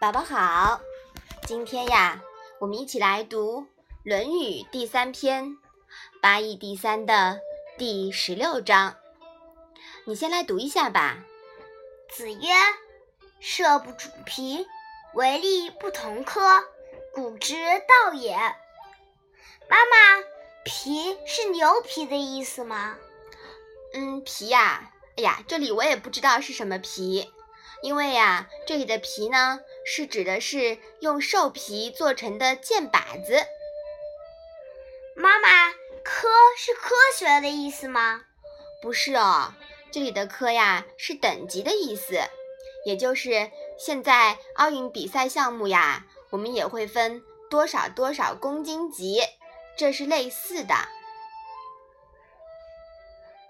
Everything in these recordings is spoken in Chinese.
宝宝好，今天呀，我们一起来读《论语》第三篇“八义第三”的第十六章。你先来读一下吧。子曰：“射不主皮，为利不同科，古之道也。”妈妈，皮是牛皮的意思吗？嗯，皮呀，哎呀，这里我也不知道是什么皮。因为呀，这里的皮呢，是指的是用兽皮做成的箭靶子。妈妈，科是科学的意思吗？不是哦，这里的科呀是等级的意思，也就是现在奥运比赛项目呀，我们也会分多少多少公斤级，这是类似的。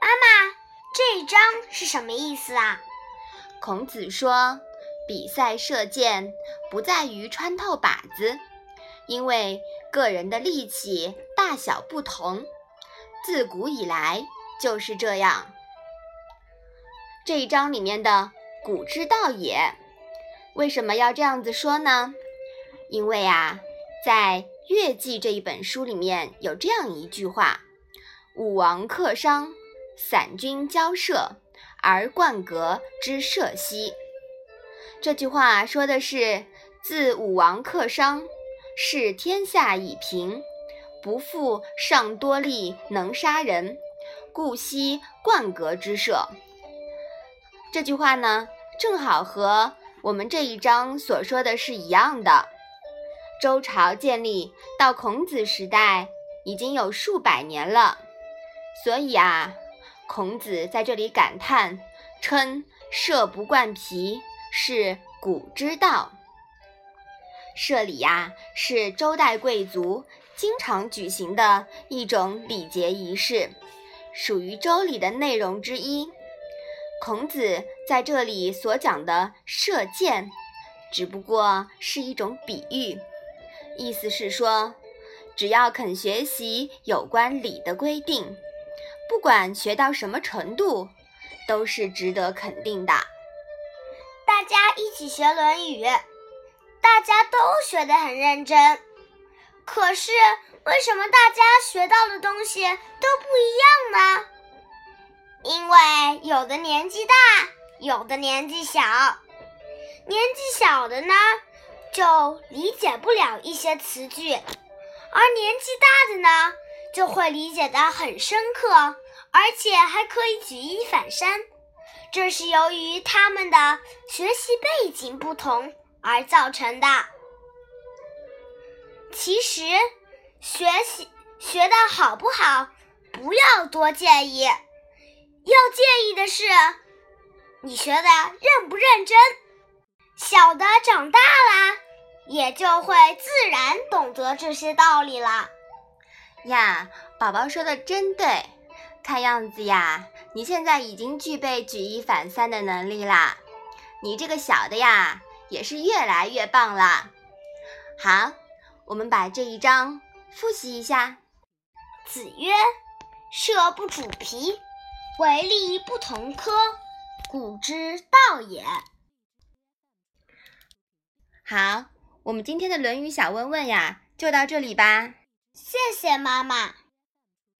妈妈，这一章是什么意思啊？孔子说：“比赛射箭不在于穿透靶子，因为个人的力气大小不同，自古以来就是这样。”这一章里面的“古之道也”，为什么要这样子说呢？因为啊，在《乐记》这一本书里面有这样一句话：“武王克商，散军交涉。”而冠革之社兮，这句话说的是：自武王克商，视天下已平，不复尚多力能杀人，故悉冠格之社。这句话呢，正好和我们这一章所说的是一样的。周朝建立到孔子时代已经有数百年了，所以啊。孔子在这里感叹，称射不贯皮是古之道。射礼呀，是周代贵族经常举行的一种礼节仪式，属于周礼的内容之一。孔子在这里所讲的射箭，只不过是一种比喻，意思是说，只要肯学习有关礼的规定。不管学到什么程度，都是值得肯定的。大家一起学《论语》，大家都学得很认真。可是为什么大家学到的东西都不一样呢？因为有的年纪大，有的年纪小。年纪小的呢，就理解不了一些词句，而年纪大的呢？就会理解的很深刻，而且还可以举一反三。这是由于他们的学习背景不同而造成的。其实，学习学的好不好，不要多介意，要介意的是你学的认不认真。小的长大了，也就会自然懂得这些道理了。呀，宝宝说的真对，看样子呀，你现在已经具备举一反三的能力啦。你这个小的呀，也是越来越棒了。好，我们把这一章复习一下。子曰：“射不主皮，为利不同科，古之道也。”好，我们今天的《论语》小问问呀，就到这里吧。谢谢妈妈。